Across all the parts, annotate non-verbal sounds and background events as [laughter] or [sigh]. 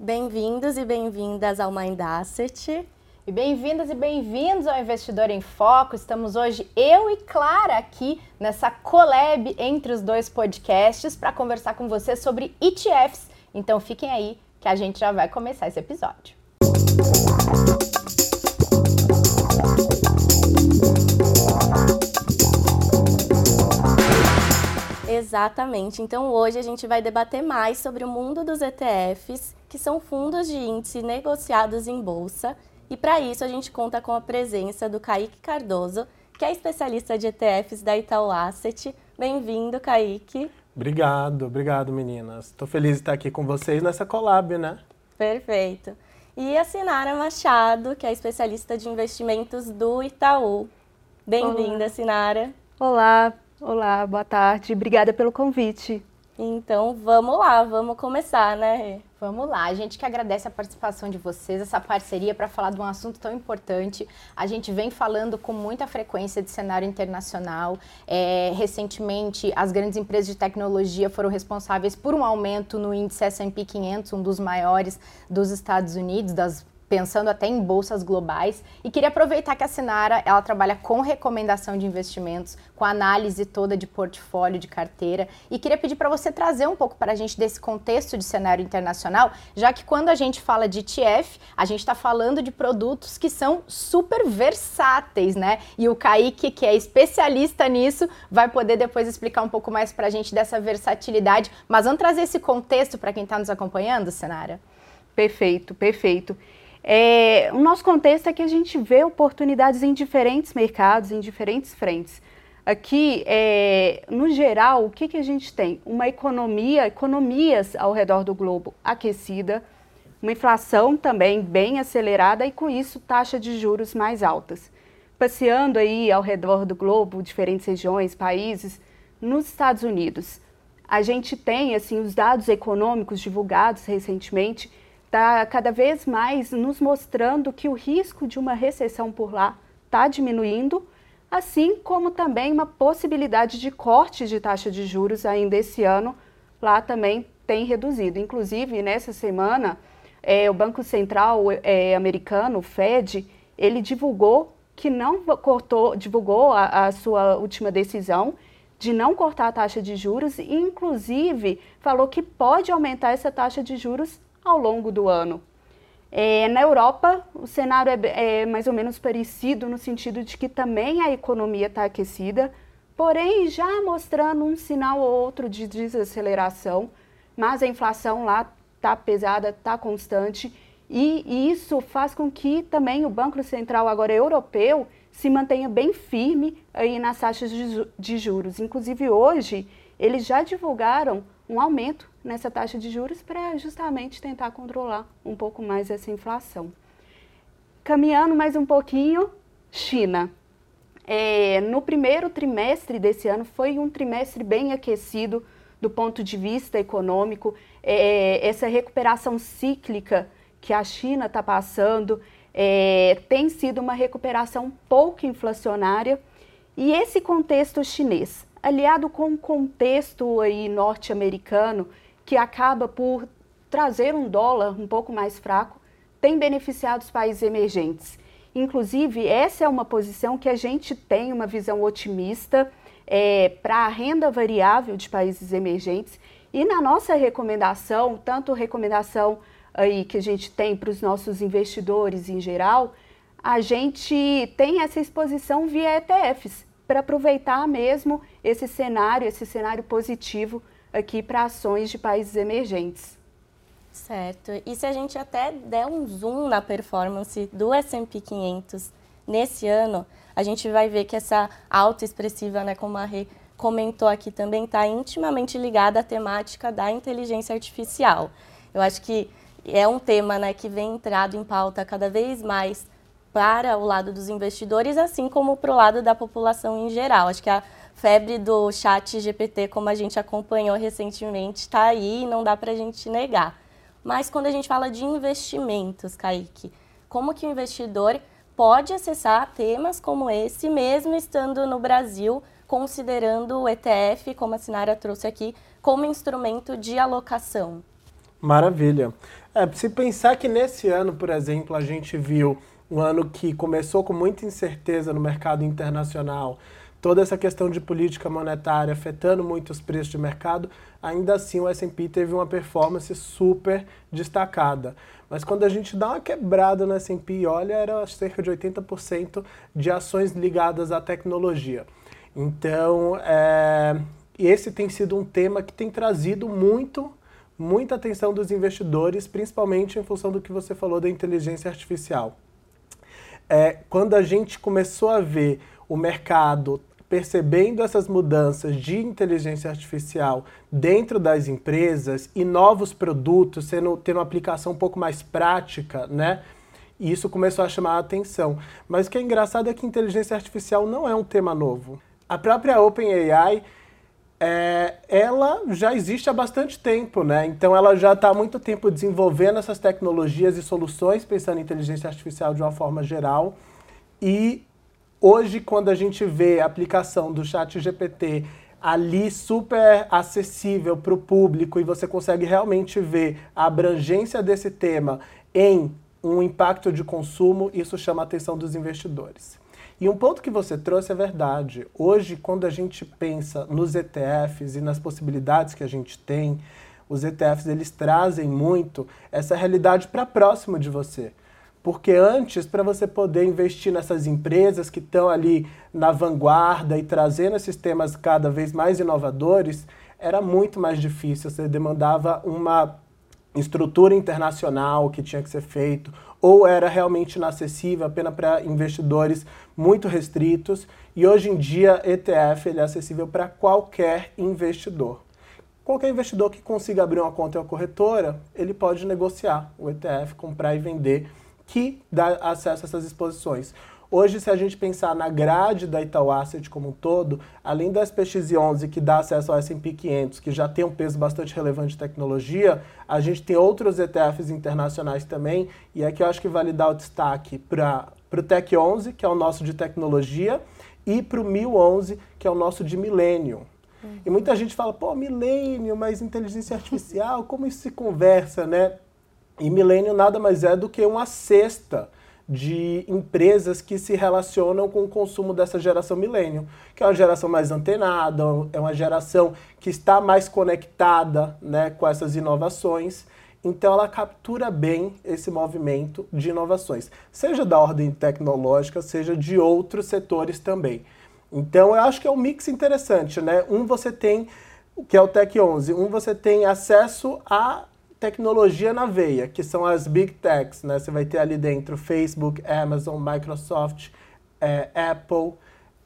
Bem-vindos e bem-vindas ao Mind Asset. E bem-vindas e bem-vindos ao Investidor em Foco. Estamos hoje eu e Clara aqui nessa collab entre os dois podcasts para conversar com você sobre ETFs. Então fiquem aí que a gente já vai começar esse episódio. Exatamente. Então hoje a gente vai debater mais sobre o mundo dos ETFs, que são fundos de índice negociados em bolsa e para isso a gente conta com a presença do Kaique Cardoso, que é especialista de ETFs da Itaú Asset. Bem-vindo, Kaique. Obrigado, obrigado meninas. Estou feliz de estar aqui com vocês nessa collab, né? Perfeito. E a Sinara Machado, que é especialista de investimentos do Itaú. Bem-vinda, Sinara. Olá, olá, boa tarde. Obrigada pelo convite. Então vamos lá, vamos começar, né? Vamos lá, a gente que agradece a participação de vocês, essa parceria para falar de um assunto tão importante. A gente vem falando com muita frequência de cenário internacional. É, recentemente, as grandes empresas de tecnologia foram responsáveis por um aumento no índice S&P 500, um dos maiores dos Estados Unidos, das pensando até em bolsas globais. E queria aproveitar que a Sinara, ela trabalha com recomendação de investimentos, com análise toda de portfólio, de carteira. E queria pedir para você trazer um pouco para a gente desse contexto de cenário internacional, já que quando a gente fala de ETF, a gente está falando de produtos que são super versáteis, né? E o Kaique, que é especialista nisso, vai poder depois explicar um pouco mais para a gente dessa versatilidade. Mas vamos trazer esse contexto para quem está nos acompanhando, Sinara? Perfeito, perfeito. É, o nosso contexto é que a gente vê oportunidades em diferentes mercados, em diferentes frentes. Aqui, é, no geral, o que, que a gente tem? Uma economia, economias ao redor do globo aquecida, uma inflação também bem acelerada e, com isso, taxa de juros mais altas. Passeando aí ao redor do globo, diferentes regiões, países, nos Estados Unidos, a gente tem assim os dados econômicos divulgados recentemente está cada vez mais nos mostrando que o risco de uma recessão por lá está diminuindo, assim como também uma possibilidade de corte de taxa de juros ainda esse ano lá também tem reduzido. Inclusive, nessa semana, é, o Banco Central é, americano, o Fed, ele divulgou que não cortou, divulgou a, a sua última decisão de não cortar a taxa de juros e, inclusive, falou que pode aumentar essa taxa de juros ao longo do ano. É, na Europa, o cenário é, é, mais ou menos parecido no sentido de que também a economia está aquecida, porém já mostrando um sinal ou outro de desaceleração, mas a inflação lá está pesada, está constante, e, isso faz com que também o Banco Central agora europeu se mantenha bem firme aí nas taxas de juros. Inclusive hoje, eles já divulgaram um aumento nessa taxa de juros para justamente tentar controlar um pouco mais essa inflação. Caminhando mais um pouquinho, China. É, no primeiro trimestre desse ano foi um trimestre bem aquecido do ponto de vista econômico. É, essa recuperação cíclica que a China está passando é, tem sido uma recuperação pouco inflacionária. E esse contexto chinês, aliado com o contexto norte-americano, que acaba por trazer um dólar um pouco mais fraco, tem beneficiado os países emergentes. Inclusive, essa é uma posição que a gente tem uma visão otimista é, para a renda variável de países emergentes. E na nossa recomendação, tanto recomendação aí que a gente tem para os nossos investidores em geral, a gente tem essa exposição via ETFs, para aproveitar mesmo esse cenário, esse cenário positivo aqui para ações de países emergentes. Certo. E se a gente até der um zoom na performance do S&P 500 nesse ano, a gente vai ver que essa alta expressiva, né, como a Rê comentou aqui também, está intimamente ligada à temática da inteligência artificial. Eu acho que é um tema né, que vem entrado em pauta cada vez mais para o lado dos investidores, assim como para o lado da população em geral. Acho que a febre do chat GPT, como a gente acompanhou recentemente, está aí e não dá para a gente negar. Mas quando a gente fala de investimentos, Kaique, como que o investidor pode acessar temas como esse, mesmo estando no Brasil, considerando o ETF, como a Sinara trouxe aqui, como instrumento de alocação? Maravilha. É, se pensar que nesse ano, por exemplo, a gente viu um ano que começou com muita incerteza no mercado internacional, toda essa questão de política monetária afetando muito os preços de mercado, ainda assim o S&P teve uma performance super destacada. Mas quando a gente dá uma quebrada no S&P olha, era cerca de 80% de ações ligadas à tecnologia. Então, é, esse tem sido um tema que tem trazido muito, muita atenção dos investidores, principalmente em função do que você falou da inteligência artificial. É, quando a gente começou a ver o mercado percebendo essas mudanças de inteligência artificial dentro das empresas e novos produtos sendo tendo uma aplicação um pouco mais prática, né? E isso começou a chamar a atenção. Mas o que é engraçado é que inteligência artificial não é um tema novo. A própria OpenAI, é, ela já existe há bastante tempo, né? Então ela já está há muito tempo desenvolvendo essas tecnologias e soluções pensando em inteligência artificial de uma forma geral. E Hoje, quando a gente vê a aplicação do chat GPT ali super acessível para o público e você consegue realmente ver a abrangência desse tema em um impacto de consumo, isso chama a atenção dos investidores. E um ponto que você trouxe é verdade. Hoje, quando a gente pensa nos ETFs e nas possibilidades que a gente tem, os ETFs eles trazem muito essa realidade para próximo de você. Porque antes, para você poder investir nessas empresas que estão ali na vanguarda e trazendo esses temas cada vez mais inovadores, era muito mais difícil. Você demandava uma estrutura internacional que tinha que ser feito, ou era realmente inacessível apenas para investidores muito restritos. E hoje em dia, ETF ele é acessível para qualquer investidor. Qualquer investidor que consiga abrir uma conta em uma corretora, ele pode negociar o ETF, comprar e vender que dá acesso a essas exposições. Hoje, se a gente pensar na grade da Itaú Asset como um todo, além da SPX11, que dá acesso ao S&P 500, que já tem um peso bastante relevante de tecnologia, a gente tem outros ETFs internacionais também, e aqui eu acho que vale dar o destaque para o Tech 11, que é o nosso de tecnologia, e para o 1011, que é o nosso de milênio. Uhum. E muita gente fala, pô, milênio, mas inteligência artificial, como isso se conversa, né? E milênio nada mais é do que uma cesta de empresas que se relacionam com o consumo dessa geração milênio, que é uma geração mais antenada, é uma geração que está mais conectada né, com essas inovações. Então ela captura bem esse movimento de inovações, seja da ordem tecnológica, seja de outros setores também. Então eu acho que é um mix interessante, né? Um você tem, que é o Tech 11, um você tem acesso a tecnologia na veia, que são as big techs, né? Você vai ter ali dentro Facebook, Amazon, Microsoft, é, Apple.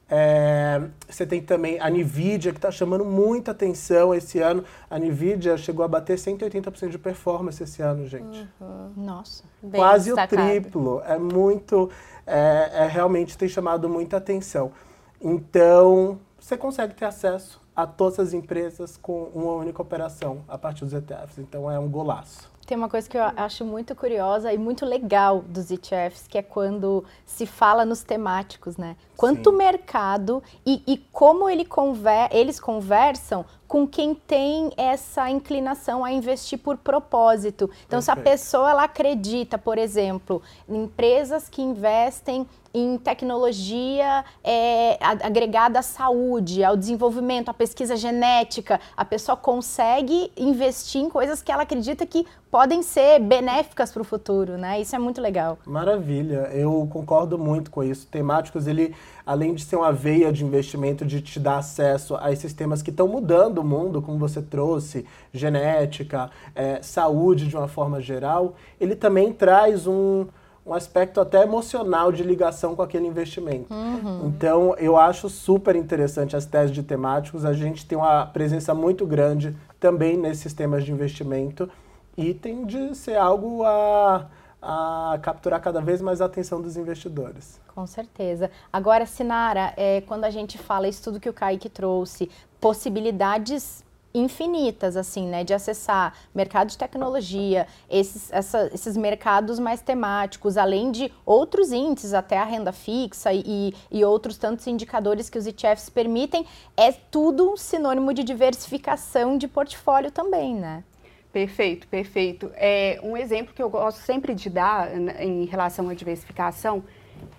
É, você tem também a Nvidia, que está chamando muita atenção esse ano. A Nvidia chegou a bater 180% de performance esse ano, gente. Uhum. Nossa. Quase o triplo. É muito. É, é, realmente tem chamado muita atenção. Então, você consegue ter acesso a todas as empresas com uma única operação a partir dos ETFs. Então é um golaço. Tem uma coisa que eu acho muito curiosa e muito legal dos ETFs, que é quando se fala nos temáticos, né? Quanto Sim. mercado e, e como ele conver, eles conversam com quem tem essa inclinação a investir por propósito. Então, Perfeito. se a pessoa ela acredita, por exemplo, em empresas que investem em tecnologia é, agregada à saúde, ao desenvolvimento, à pesquisa genética. A pessoa consegue investir em coisas que ela acredita que podem ser benéficas para o futuro, né? Isso é muito legal. Maravilha, eu concordo muito com isso. Temáticos, ele, além de ser uma veia de investimento, de te dar acesso a esses temas que estão mudando o mundo, como você trouxe, genética, é, saúde de uma forma geral, ele também traz um um aspecto até emocional de ligação com aquele investimento. Uhum. Então, eu acho super interessante as teses de temáticos. A gente tem uma presença muito grande também nesses temas de investimento e tem de ser algo a, a capturar cada vez mais a atenção dos investidores. Com certeza. Agora, Sinara, é, quando a gente fala isso tudo que o Kaique trouxe, possibilidades infinitas, assim, né, de acessar mercado de tecnologia, esses, essa, esses mercados mais temáticos, além de outros índices, até a renda fixa e, e outros tantos indicadores que os ETFs permitem, é tudo um sinônimo de diversificação de portfólio também, né? Perfeito, perfeito. É, um exemplo que eu gosto sempre de dar em relação à diversificação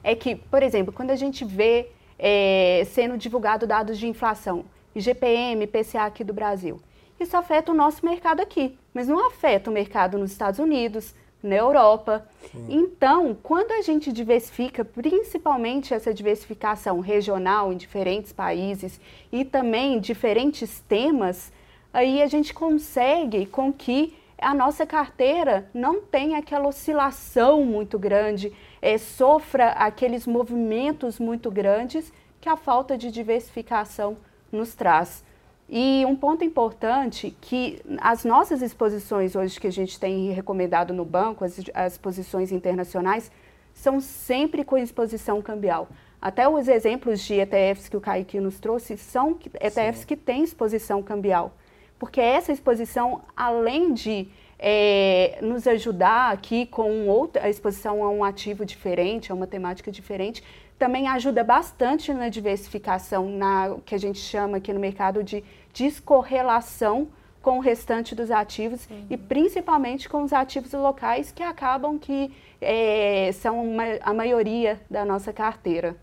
é que, por exemplo, quando a gente vê é, sendo divulgado dados de inflação, IGPM, PCA aqui do Brasil, isso afeta o nosso mercado aqui, mas não afeta o mercado nos Estados Unidos, na Europa. Sim. Então, quando a gente diversifica, principalmente essa diversificação regional em diferentes países e também diferentes temas, aí a gente consegue com que a nossa carteira não tenha aquela oscilação muito grande, é, sofra aqueles movimentos muito grandes que a falta de diversificação nos traz. E um ponto importante que as nossas exposições hoje que a gente tem recomendado no banco, as, as posições internacionais, são sempre com exposição cambial. Até os exemplos de ETFs que o Kaique nos trouxe são ETFs Sim. que têm exposição cambial. Porque essa exposição, além de é, nos ajudar aqui com outra, a exposição a um ativo diferente, a uma temática diferente, também ajuda bastante na diversificação, na que a gente chama aqui no mercado de descorrelação com o restante dos ativos uhum. e principalmente com os ativos locais que acabam que é, são uma, a maioria da nossa carteira.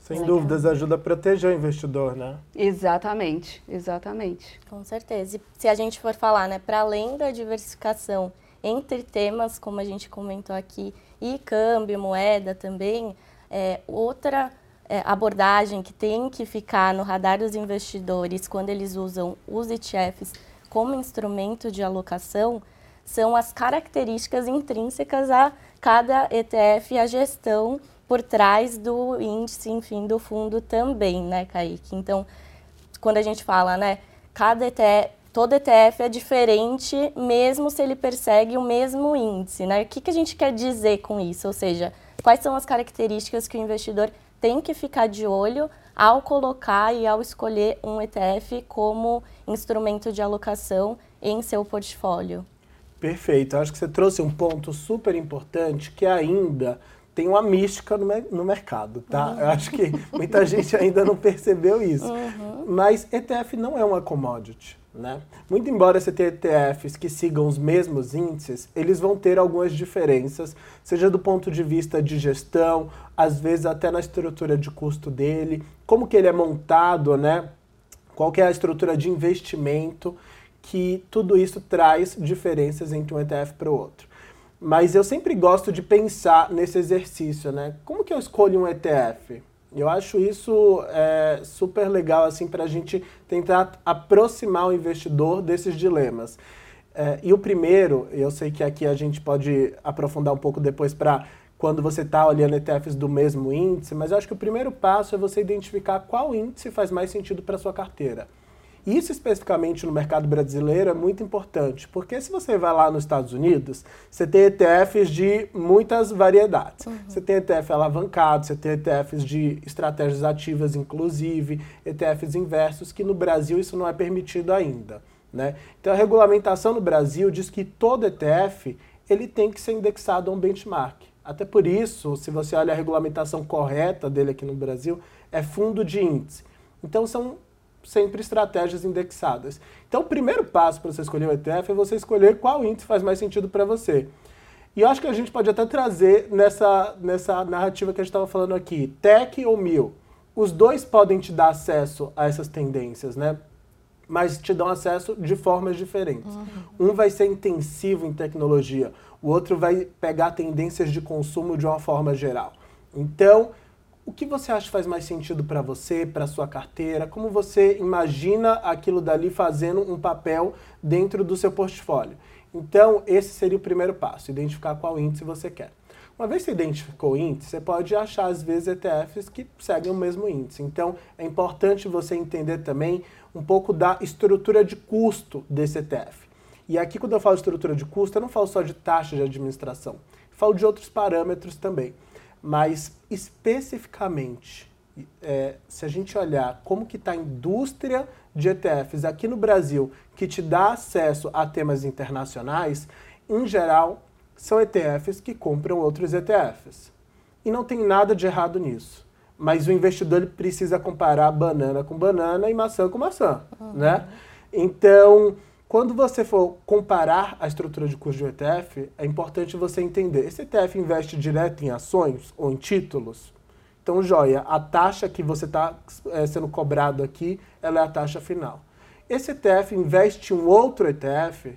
Sem Legal. dúvidas, ajuda a proteger o investidor, né? Exatamente, exatamente. Com certeza. E se a gente for falar, né, para além da diversificação entre temas, como a gente comentou aqui, e câmbio, moeda também, é, outra é, abordagem que tem que ficar no radar dos investidores quando eles usam os ETFs como instrumento de alocação são as características intrínsecas a cada ETF e a gestão por trás do índice, enfim, do fundo também, né, Kaique? Então, quando a gente fala, né, cada ETF, todo ETF é diferente, mesmo se ele persegue o mesmo índice, né? O que, que a gente quer dizer com isso? Ou seja, Quais são as características que o investidor tem que ficar de olho ao colocar e ao escolher um ETF como instrumento de alocação em seu portfólio? Perfeito. Acho que você trouxe um ponto super importante que ainda tem uma mística no, no mercado, tá? Uhum. Eu acho que muita gente ainda não percebeu isso. Uhum. Mas ETF não é uma commodity. Né? Muito embora você tenha ETFs que sigam os mesmos índices, eles vão ter algumas diferenças, seja do ponto de vista de gestão, às vezes até na estrutura de custo dele, como que ele é montado, né? qual que é a estrutura de investimento, que tudo isso traz diferenças entre um ETF para o outro. Mas eu sempre gosto de pensar nesse exercício, né? Como que eu escolho um ETF? Eu acho isso é, super legal assim para a gente tentar aproximar o investidor desses dilemas. É, e o primeiro, eu sei que aqui a gente pode aprofundar um pouco depois para quando você está olhando ETFs do mesmo índice, mas eu acho que o primeiro passo é você identificar qual índice faz mais sentido para sua carteira. Isso especificamente no mercado brasileiro é muito importante, porque se você vai lá nos Estados Unidos, você tem ETFs de muitas variedades. Uhum. Você tem ETF alavancado, você tem ETFs de estratégias ativas, inclusive, ETFs inversos, que no Brasil isso não é permitido ainda. Né? Então a regulamentação no Brasil diz que todo ETF ele tem que ser indexado a um benchmark. Até por isso, se você olha a regulamentação correta dele aqui no Brasil, é fundo de índice. Então são sempre estratégias indexadas. Então, o primeiro passo para você escolher o ETF é você escolher qual índice faz mais sentido para você. E eu acho que a gente pode até trazer nessa, nessa narrativa que a gente estava falando aqui, tech ou mil. Os dois podem te dar acesso a essas tendências, né? Mas te dão acesso de formas diferentes. Uhum. Um vai ser intensivo em tecnologia, o outro vai pegar tendências de consumo de uma forma geral. Então, o que você acha faz mais sentido para você, para sua carteira? Como você imagina aquilo dali fazendo um papel dentro do seu portfólio? Então, esse seria o primeiro passo, identificar qual índice você quer. Uma vez que você identificou o índice, você pode achar, às vezes, ETFs que seguem o mesmo índice. Então, é importante você entender também um pouco da estrutura de custo desse ETF. E aqui, quando eu falo estrutura de custo, eu não falo só de taxa de administração, falo de outros parâmetros também. Mas especificamente, é, se a gente olhar como que está a indústria de ETFs aqui no Brasil, que te dá acesso a temas internacionais, em geral, são ETFs que compram outros ETFs. E não tem nada de errado nisso. Mas o investidor ele precisa comparar banana com banana e maçã com maçã, uhum. né? Então, Quando você for comparar a estrutura de custo de um ETF, é importante você entender, esse ETF investe direto em ações ou em títulos? Então, joia, a taxa que você está é, sendo cobrado aqui, ela é a taxa final. Esse ETF investe em um outro ETF,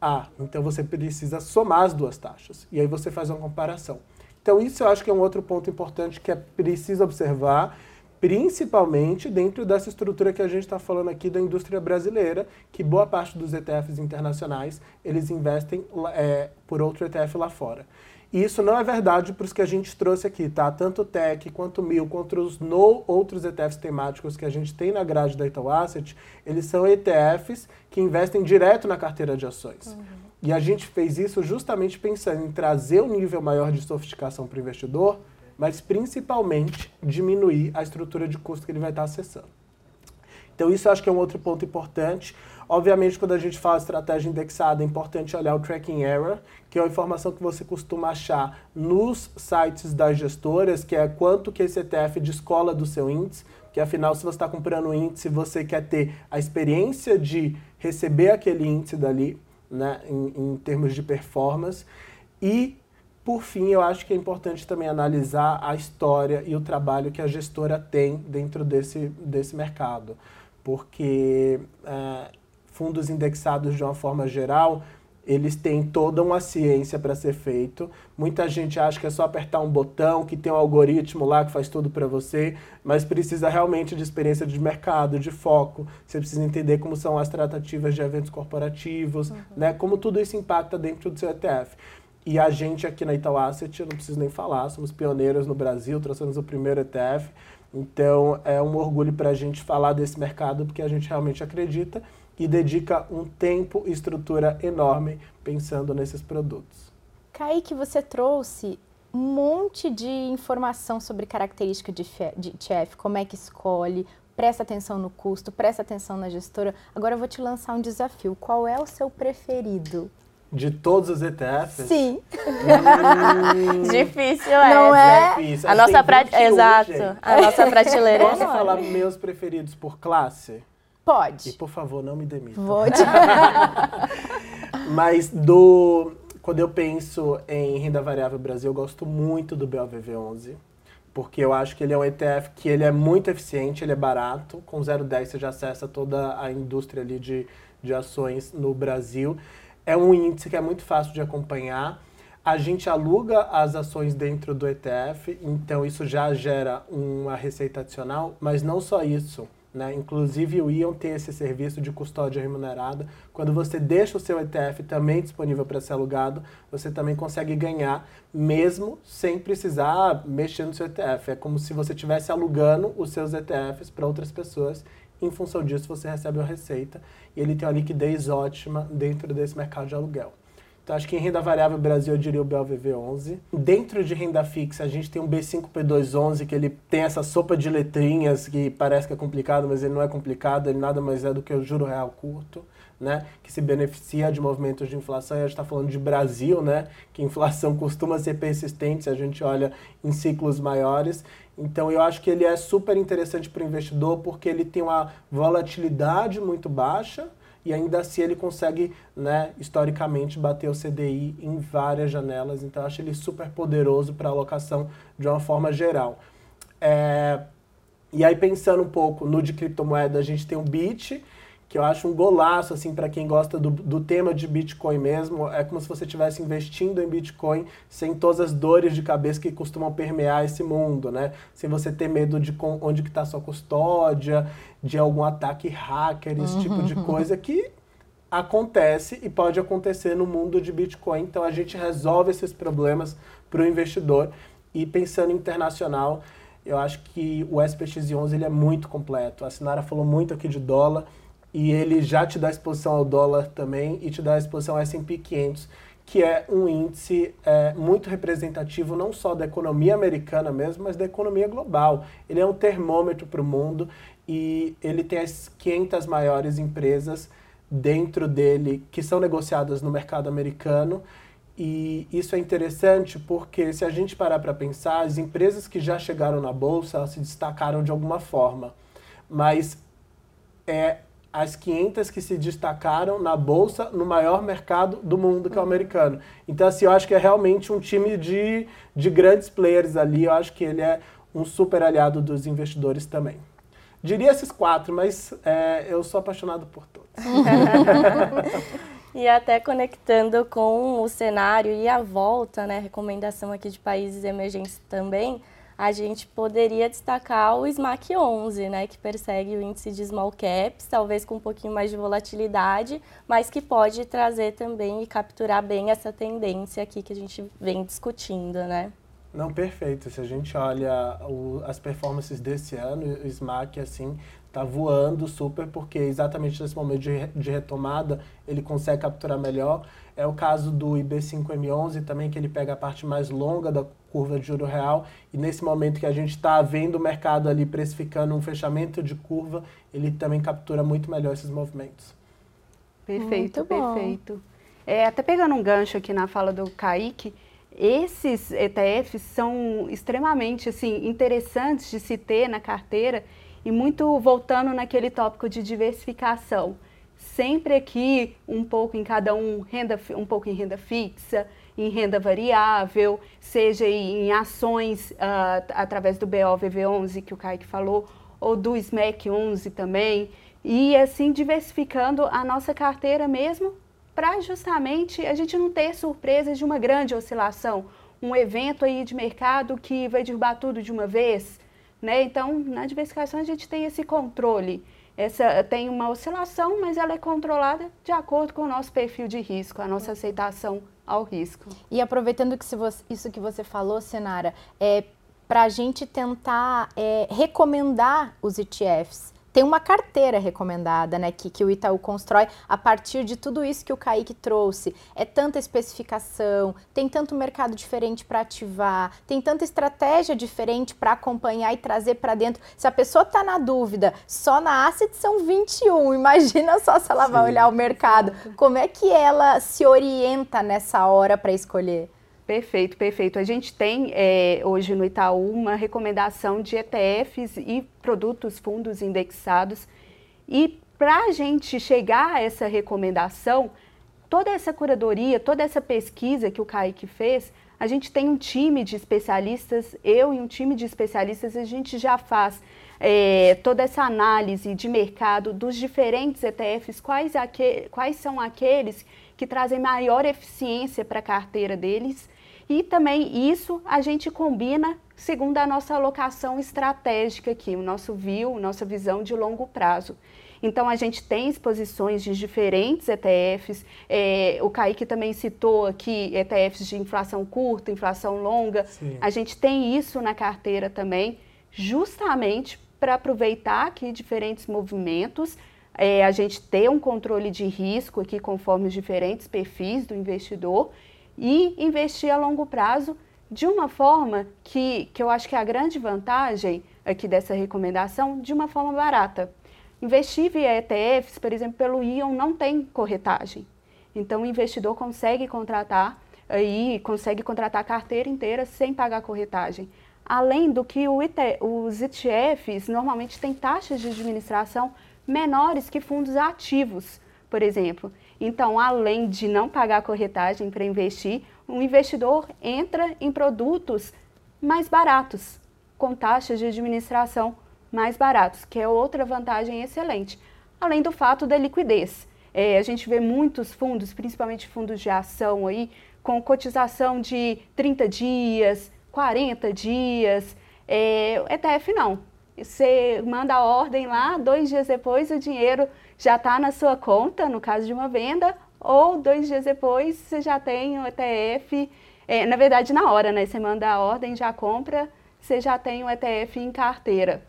ah, então você precisa somar as duas taxas. E aí você faz uma comparação. Então, isso eu acho que é um outro ponto importante que é preciso observar principalmente dentro dessa estrutura que a gente está falando aqui da indústria brasileira, que boa parte dos ETFs internacionais eles investem é, por outro ETF lá fora. E isso não é verdade para os que a gente trouxe aqui, tá? Tanto o TEC, quanto o MIL, quanto os no outros ETFs temáticos que a gente tem na grade da Itaú Asset, eles são ETFs que investem direto na carteira de ações. Uhum. E a gente fez isso justamente pensando em trazer um nível maior de sofisticação para o investidor, mas principalmente diminuir a estrutura de custo que ele vai estar acessando. Então isso acho que é um outro ponto importante. Obviamente, quando a gente fala estratégia indexada, é importante olhar o tracking error, que é uma informação que você costuma achar nos sites das gestoras, que é quanto que esse ETF descola do seu índice, que afinal, se você está comprando um índice, você quer ter a experiência de receber aquele índice dali, né, em, em termos de performance, e por fim, eu acho que é importante também analisar a história e o trabalho que a gestora tem dentro desse, desse mercado, porque é, fundos indexados de uma forma geral, eles têm toda uma ciência para ser feito. Muita gente acha que é só apertar um botão, que tem um algoritmo lá que faz tudo para você, mas precisa realmente de experiência de mercado, de foco. Você precisa entender como são as tratativas de eventos corporativos, uhum. né? Como tudo isso impacta dentro do seu ETF. E a gente aqui na Itaú Asset, eu não preciso nem falar, somos pioneiros no Brasil, trouxemos o primeiro ETF. Então é um orgulho para a gente falar desse mercado, porque a gente realmente acredita e dedica um tempo e estrutura enorme pensando nesses produtos. Kaique, você trouxe um monte de informação sobre característica de ETF, como é que escolhe, presta atenção no custo, presta atenção na gestora. Agora eu vou te lançar um desafio. Qual é o seu preferido? De todos os ETFs? Sim. Hum, [laughs] Difícil é. Não é? Difícil. A, nossa pra... Exato. A nossa prateleira Posso é falar meus preferidos por classe? Pode. E por favor, não me demita. Pode. [laughs] Mas do quando eu penso em renda variável Brasil, eu gosto muito do BOVV11, porque eu acho que ele é um ETF que ele é muito eficiente, ele é barato, com 0,10 você já acessa toda a indústria ali de, de ações no Brasil. É um índice que é muito fácil de acompanhar. A gente aluga as ações dentro do ETF, então isso já gera uma receita adicional, mas não só isso. Né? Inclusive o Ion tem esse serviço de custódia remunerada. Quando você deixa o seu ETF também disponível para ser alugado, você também consegue ganhar, mesmo sem precisar mexer no seu ETF. É como se você estivesse alugando os seus ETFs para outras pessoas em função disso, você recebe uma receita e ele tem uma liquidez ótima dentro desse mercado de aluguel. Então, acho que em renda variável Brasil eu diria o BLVV11. Dentro de renda fixa, a gente tem um B5P211, que ele tem essa sopa de letrinhas que parece que é complicado, mas ele não é complicado, ele nada mais é do que o juro real curto. Né, que se beneficia de movimentos de inflação, e a gente está falando de Brasil, né, que inflação [laughs] costuma ser persistente se a gente olha em ciclos maiores. Então eu acho que ele é super interessante para o investidor porque ele tem uma volatilidade muito baixa e ainda assim ele consegue, né, historicamente, bater o CDI em várias janelas. Então eu acho ele super poderoso para alocação de uma forma geral. É... E aí pensando um pouco no de criptomoeda, a gente tem o BIT, que eu acho um golaço, assim, para quem gosta do, do tema de Bitcoin mesmo. É como se você estivesse investindo em Bitcoin sem todas as dores de cabeça que costumam permear esse mundo, né? Sem você ter medo de com, onde que está sua custódia, de algum ataque hacker, esse uhum. tipo de coisa que acontece e pode acontecer no mundo de Bitcoin. Então a gente resolve esses problemas para o investidor. E pensando internacional, eu acho que o SPX11 ele é muito completo. A Sinara falou muito aqui de dólar e ele já te dá exposição ao dólar também e te dá exposição ao S&P 500, que é um índice é, muito representativo não só da economia americana mesmo, mas da economia global. Ele é um termômetro para o mundo e ele tem as 500 maiores empresas dentro dele que são negociadas no mercado americano. E isso é interessante porque se a gente parar para pensar, as empresas que já chegaram na bolsa, se destacaram de alguma forma. Mas é as 500 que se destacaram na bolsa no maior mercado do mundo, que é o americano. Então, assim, eu acho que é realmente um time de, de grandes players ali. Eu acho que ele é um super aliado dos investidores também. Diria esses quatro, mas é, eu sou apaixonado por todos. [laughs] e até conectando com o cenário e a volta, né, recomendação aqui de países emergentes também, a gente poderia destacar o SMAC 11, né, que persegue o índice de small caps, talvez com um pouquinho mais de volatilidade, mas que pode trazer também e capturar bem essa tendência aqui que a gente vem discutindo, né? Não, perfeito. Se a gente olha o, as performances desse ano, o SMAC, assim, tá voando super, porque exatamente nesse momento de, de retomada ele consegue capturar melhor. É o caso do IB5M11 também, que ele pega a parte mais longa da curva de juro real, e nesse momento que a gente está vendo o mercado ali precificando um fechamento de curva, ele também captura muito melhor esses movimentos. Perfeito, perfeito. É, até pegando um gancho aqui na fala do Kaique, esses ETFs são extremamente assim, interessantes de se ter na carteira e muito voltando naquele tópico de diversificação. Sempre aqui um pouco em cada um, renda, um pouco em renda fixa, em renda variável, seja em ações uh, através do BOVV11 que o Kaique falou, ou do SMEC 11 também, e assim diversificando a nossa carteira mesmo para justamente a gente não ter surpresas de uma grande oscilação, um evento aí de mercado que vai derrubar tudo de uma vez, né? Então, na diversificação a gente tem esse controle. Essa tem uma oscilação, mas ela é controlada de acordo com o nosso perfil de risco, a nossa aceitação ao risco. E aproveitando que isso que você falou, Senara, é para a gente tentar é, recomendar os ETFs tem uma carteira recomendada, né, que, que o Itaú constrói a partir de tudo isso que o Kaique trouxe. É tanta especificação, tem tanto mercado diferente para ativar, tem tanta estratégia diferente para acompanhar e trazer para dentro. Se a pessoa está na dúvida, só na Asset são 21, [laughs] imagina só se ela Sim. vai olhar o mercado. Como é que ela se orienta nessa hora para escolher? Perfeito, perfeito. A gente tem é, hoje no Itaú uma recomendação de ETFs e produtos fundos indexados. E para a gente chegar a essa recomendação, toda essa curadoria, toda essa pesquisa que o Kaique fez, a gente tem um time de especialistas, eu e um time de especialistas, a gente já faz é, toda essa análise de mercado dos diferentes ETFs, quais, quais são aqueles que trazem maior eficiência para a carteira deles e também isso a gente combina segundo a nossa alocação estratégica aqui, o nosso view, nossa visão de longo prazo. Então, a gente tem exposições de diferentes ETFs. É, o Kaique também citou aqui ETFs de inflação curta, inflação longa. Sim. A gente tem isso na carteira também, justamente para aproveitar aqui diferentes movimentos. É, a gente ter um controle de risco aqui conforme os diferentes perfis do investidor e investir a longo prazo de uma forma que, que eu acho que é a grande vantagem aqui dessa recomendação, de uma forma barata. Investir via ETFs, por exemplo, pelo ION não tem corretagem. Então o investidor consegue contratar aí, consegue contratar a carteira inteira sem pagar corretagem. Além do que os ETFs normalmente têm taxas de administração menores que fundos ativos, por exemplo. Então, além de não pagar corretagem para investir, o investidor entra em produtos mais baratos, com taxas de administração mais baratos, que é outra vantagem excelente. Além do fato da liquidez. É, a gente vê muitos fundos, principalmente fundos de ação aí, com cotização de 30 dias, 40 dias. É, ETF não. Você manda a ordem lá, dois dias depois o dinheiro já está na sua conta, no caso de uma venda, ou dois dias depois você já tem o ETF, é, na verdade na hora, né? Você manda a ordem, já compra, você já tem o ETF em carteira.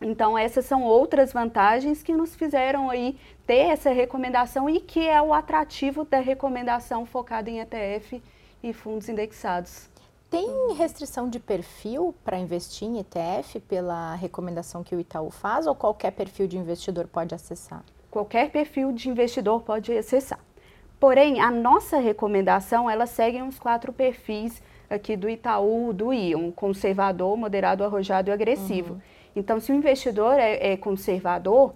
Então essas são outras vantagens que nos fizeram aí ter essa recomendação e que é o atrativo da recomendação focada em ETF e fundos indexados. Tem restrição de perfil para investir em ETF pela recomendação que o Itaú faz ou qualquer perfil de investidor pode acessar? Qualquer perfil de investidor pode acessar. Porém, a nossa recomendação, ela segue uns quatro perfis aqui do Itaú, do ION, conservador, moderado, arrojado e agressivo. Uhum. Então, se o investidor é, é conservador,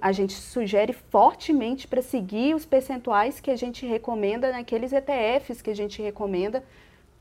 a gente sugere fortemente para seguir os percentuais que a gente recomenda naqueles ETFs que a gente recomenda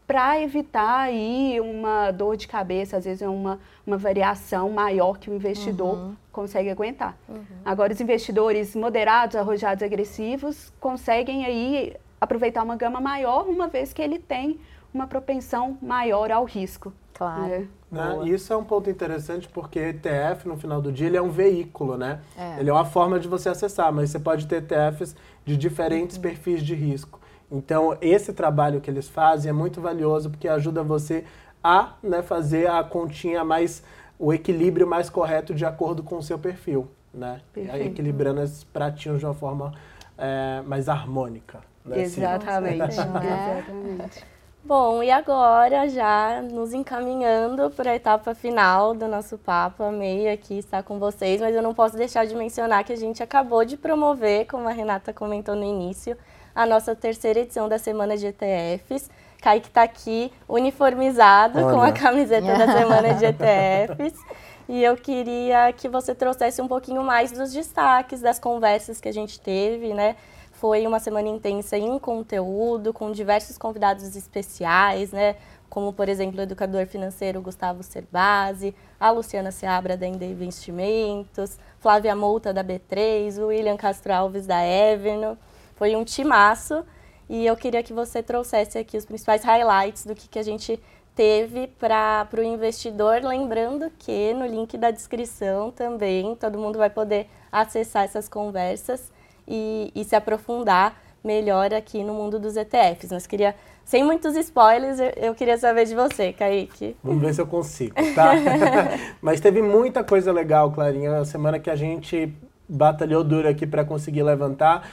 para evitar aí uma dor de cabeça, às vezes é uma, uma variação maior que o investidor uhum. consegue aguentar. Uhum. Agora, os investidores moderados, arrojados, agressivos, conseguem aí aproveitar uma gama maior, uma vez que ele tem uma propensão maior ao risco. Claro. Né? Né? Isso é um ponto interessante porque ETF, no final do dia, ele é um veículo, né? É. Ele é uma forma de você acessar, mas você pode ter ETFs de diferentes uhum. perfis de risco. Então, esse trabalho que eles fazem é muito valioso porque ajuda você a né, fazer a continha mais, o equilíbrio mais correto de acordo com o seu perfil, né? Equilibrando esses pratinhos de uma forma é, mais harmônica. Né? Exatamente. Exatamente. Bom, e agora já nos encaminhando para a etapa final do nosso papo, amei aqui estar com vocês, mas eu não posso deixar de mencionar que a gente acabou de promover, como a Renata comentou no início, a nossa terceira edição da Semana de ETFs. Kaique está aqui uniformizado Olha. com a camiseta da Semana de [laughs] ETFs. E eu queria que você trouxesse um pouquinho mais dos destaques das conversas que a gente teve, né? Foi uma semana intensa em conteúdo, com diversos convidados especiais, né? Como, por exemplo, o educador financeiro Gustavo Cerbasi, a Luciana Seabra da Ende Investimentos, Flávia Mouta da B3, o William Castro Alves da Everno. Foi um timaço e eu queria que você trouxesse aqui os principais highlights do que, que a gente teve para o investidor. Lembrando que no link da descrição também todo mundo vai poder acessar essas conversas e, e se aprofundar melhor aqui no mundo dos ETFs. Mas queria, sem muitos spoilers, eu, eu queria saber de você, Kaique. Vamos ver se eu consigo, tá? [laughs] Mas teve muita coisa legal, Clarinha, a semana que a gente batalhou duro aqui para conseguir levantar.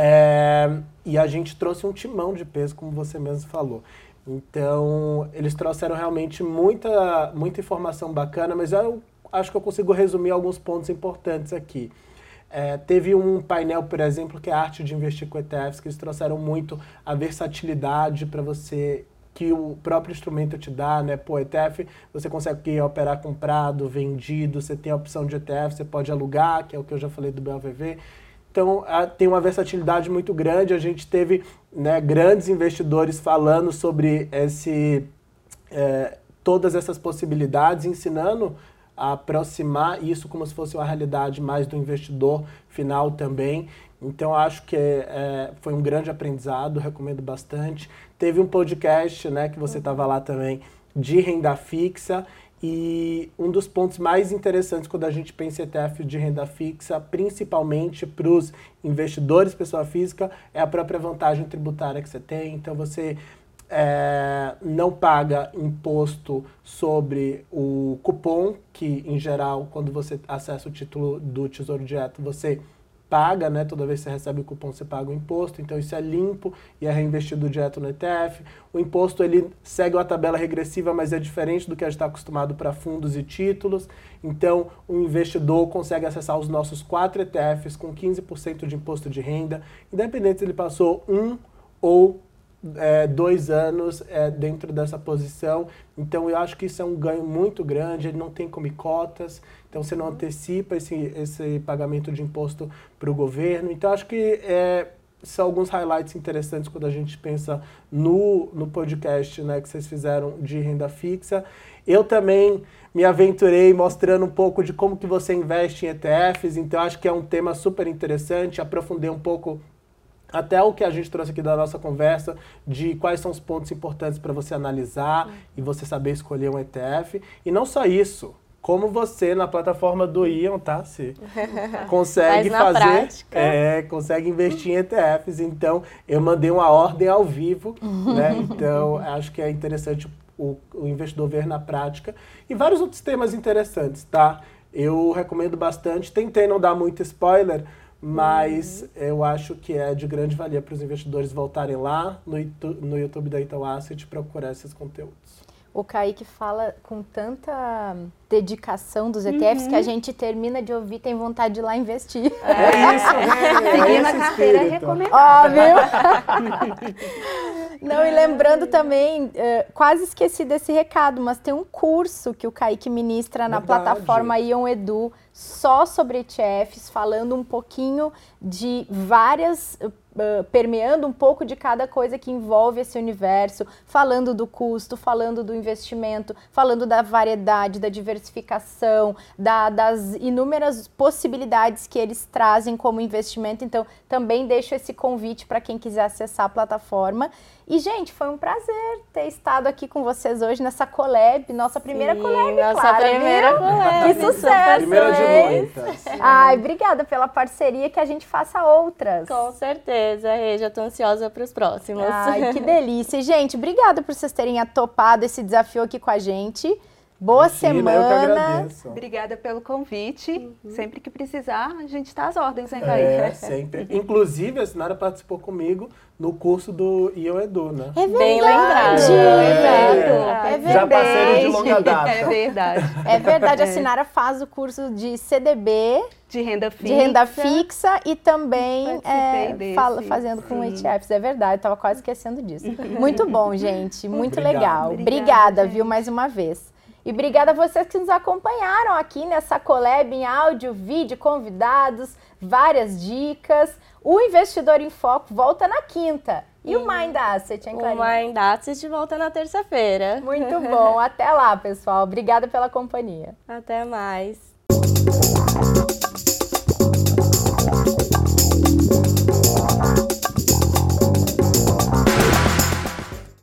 É, e a gente trouxe um timão de peso, como você mesmo falou. Então, eles trouxeram realmente muita, muita informação bacana, mas eu acho que eu consigo resumir alguns pontos importantes aqui. É, teve um painel, por exemplo, que é a arte de investir com ETFs, que eles trouxeram muito a versatilidade para você que o próprio instrumento te dá, né? Pô, ETF, você consegue operar comprado, vendido, você tem a opção de ETF, você pode alugar, que é o que eu já falei do BLVV. Então, a, tem uma versatilidade muito grande. A gente teve né, grandes investidores falando sobre esse, é, todas essas possibilidades, ensinando a aproximar isso como se fosse uma realidade mais do investidor final também. Então, acho que é, foi um grande aprendizado, recomendo bastante. Teve um podcast, né, que você estava lá também, de renda fixa. E um dos pontos mais interessantes quando a gente pensa em ETF de renda fixa, principalmente para os investidores, pessoa física, é a própria vantagem tributária que você tem. Então, você é, não paga imposto sobre o cupom, que em geral, quando você acessa o título do Tesouro Direto, você paga, né? Toda vez que você recebe o cupom, você paga o imposto. Então isso é limpo e é reinvestido direto no ETF. O imposto ele segue uma tabela regressiva, mas é diferente do que a gente está acostumado para fundos e títulos. Então o investidor consegue acessar os nossos quatro ETFs com 15% de imposto de renda, independente se ele passou um ou é, dois anos é, dentro dessa posição. Então eu acho que isso é um ganho muito grande. Ele não tem como cotas, então você não antecipa esse, esse pagamento de imposto para o governo. Então acho que é, são alguns highlights interessantes quando a gente pensa no, no podcast né, que vocês fizeram de renda fixa. Eu também me aventurei mostrando um pouco de como que você investe em ETFs, então acho que é um tema super interessante, aprofundei um pouco até o que a gente trouxe aqui da nossa conversa, de quais são os pontos importantes para você analisar e você saber escolher um ETF. E não só isso, como você na plataforma do Ion, tá? Se [laughs] consegue fazer, é, consegue investir em ETFs. Então, eu mandei uma ordem ao vivo, né? [laughs] Então, acho que é interessante o, o investidor ver na prática. E vários outros temas interessantes, tá? Eu recomendo bastante. Tentei não dar muito spoiler, mas uhum. eu acho que é de grande valia para os investidores voltarem lá no, no YouTube da Itaú Asset procurar esses conteúdos. O Kaique fala com tanta dedicação dos ETFs uhum. que a gente termina de ouvir tem vontade de ir lá investir. É, isso, é, Seguir na carteira é [laughs] recomendado. Óbvio. Não, e lembrando também, uh, quase esqueci desse recado, mas tem um curso que o Kaique ministra na Verdade. plataforma Ion Edu só sobre ETFs, falando um pouquinho de várias Uh, permeando um pouco de cada coisa que envolve esse universo, falando do custo, falando do investimento, falando da variedade, da diversificação, da, das inúmeras possibilidades que eles trazem como investimento. Então, também deixo esse convite para quem quiser acessar a plataforma. E, gente, foi um prazer ter estado aqui com vocês hoje nessa collab, nossa primeira Sim, collab, nossa Clara, primeira viu? collab. Que sucesso, Primeira de muitas. Ai, obrigada pela parceria, que a gente faça outras. Com certeza, Rê, já tô ansiosa para os próximos. Ai, que [laughs] delícia. Gente, obrigada por vocês terem topado esse desafio aqui com a gente. Boa Imagina, semana. Obrigada pelo convite. Sempre que precisar, a gente está às ordens, hein, É, Raí? [laughs] sempre. Inclusive, a Sinara participou comigo no curso do IO Edu, né? É verdade. Bem lembrado. É É verdade. Já parceiro de longa [laughs] data. É verdade. É verdade, a Sinara faz o curso de CDB, De renda fixa. de renda fixa e também é, fala- fazendo com sim. ETFs. É verdade, eu tava quase esquecendo disso. [laughs] Muito bom, gente. Muito Obrigado. legal. Obrigada, Obrigada, gente. viu, mais uma vez. E obrigada a vocês que nos acompanharam aqui nessa collab em áudio, vídeo, convidados, várias dicas. O Investidor em Foco volta na quinta. E o uhum. Mind Asset, hein, Clarinha? O Mind Asset volta na terça-feira. Muito [laughs] bom. Até lá, pessoal. Obrigada pela companhia. Até mais.